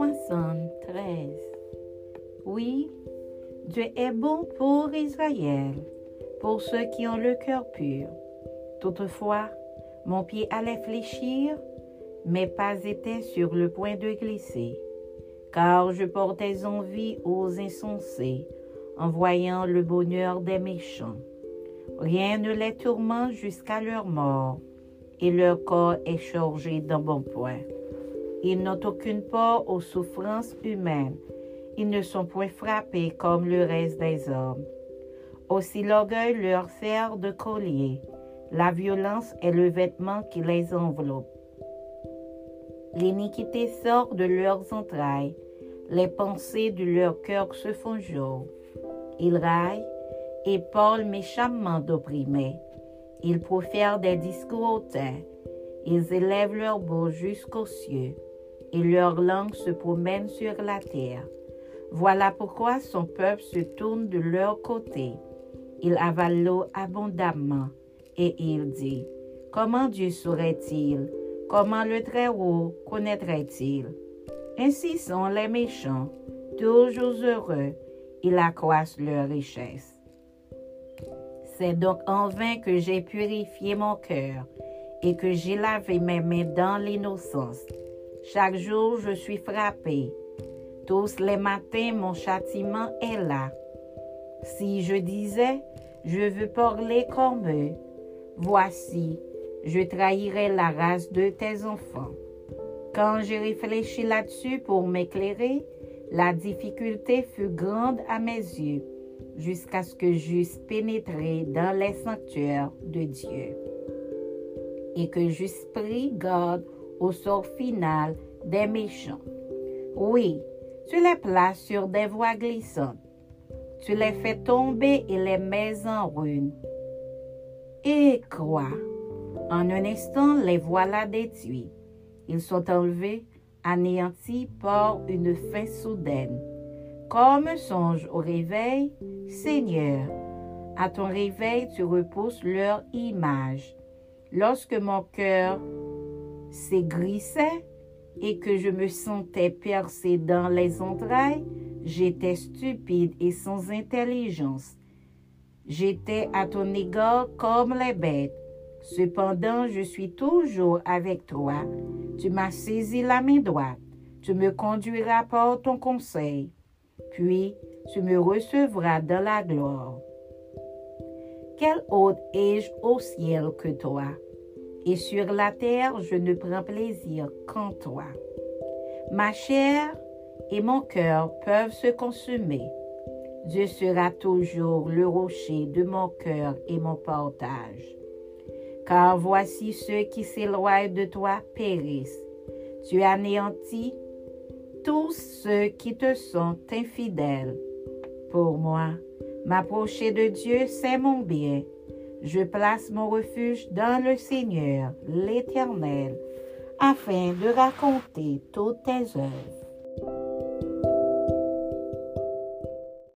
73. Oui, Dieu est bon pour Israël, pour ceux qui ont le cœur pur. Toutefois, mon pied allait fléchir, mes pas étaient sur le point de glisser, car je portais envie aux insensés en voyant le bonheur des méchants. Rien ne les tourmente jusqu'à leur mort, et leur corps est chargé d'un bon point. Ils n'ont aucune part aux souffrances humaines. Ils ne sont point frappés comme le reste des hommes. Aussi l'orgueil leur sert de collier. La violence est le vêtement qui les enveloppe. L'iniquité sort de leurs entrailles. Les pensées de leur cœur se font jour. Ils raillent et parlent méchamment d'opprimés. Ils profèrent des discours hautains. Ils élèvent leur bouche jusqu'aux cieux et leur langue se promène sur la terre. Voilà pourquoi son peuple se tourne de leur côté. Il avale l'eau abondamment et il dit, Comment Dieu saurait-il? Comment le Très-Haut connaîtrait-il Ainsi sont les méchants, toujours heureux, ils accroissent leur richesse. C'est donc en vain que j'ai purifié mon cœur et que j'ai lavé mes mains dans l'innocence. Chaque jour, je suis frappé. Tous les matins, mon châtiment est là. Si je disais, je veux parler comme eux, voici, je trahirais la race de tes enfants. Quand j'ai réfléchi là-dessus pour m'éclairer, la difficulté fut grande à mes yeux, jusqu'à ce que j'eusse pénétré dans les sanctuaires de Dieu et que j'eusse pris garde au sort final des méchants. Oui, tu les places sur des voies glissantes. Tu les fais tomber et les mets en ruine. Et quoi? En un instant, les voilà détruits. Ils sont enlevés, anéantis par une fin soudaine. Comme un songe au réveil, Seigneur, à ton réveil, tu repousses leur image. Lorsque mon cœur s'aigrissait et que je me sentais percé dans les entrailles, j'étais stupide et sans intelligence. J'étais à ton égard comme les bêtes. Cependant, je suis toujours avec toi. Tu m'as saisi la main droite. Tu me conduiras par ton conseil. Puis, tu me recevras dans la gloire. Quel hôte ai-je au ciel que toi? Et sur la terre je ne prends plaisir qu'en toi. Ma chair et mon cœur peuvent se consumer. Dieu sera toujours le rocher de mon cœur et mon partage. Car voici ceux qui s'éloignent de toi périssent. Tu anéantis tous ceux qui te sont infidèles. Pour moi, m'approcher de Dieu, c'est mon bien je place mon refuge dans le Seigneur, l'Éternel, afin de raconter toutes tes œuvres.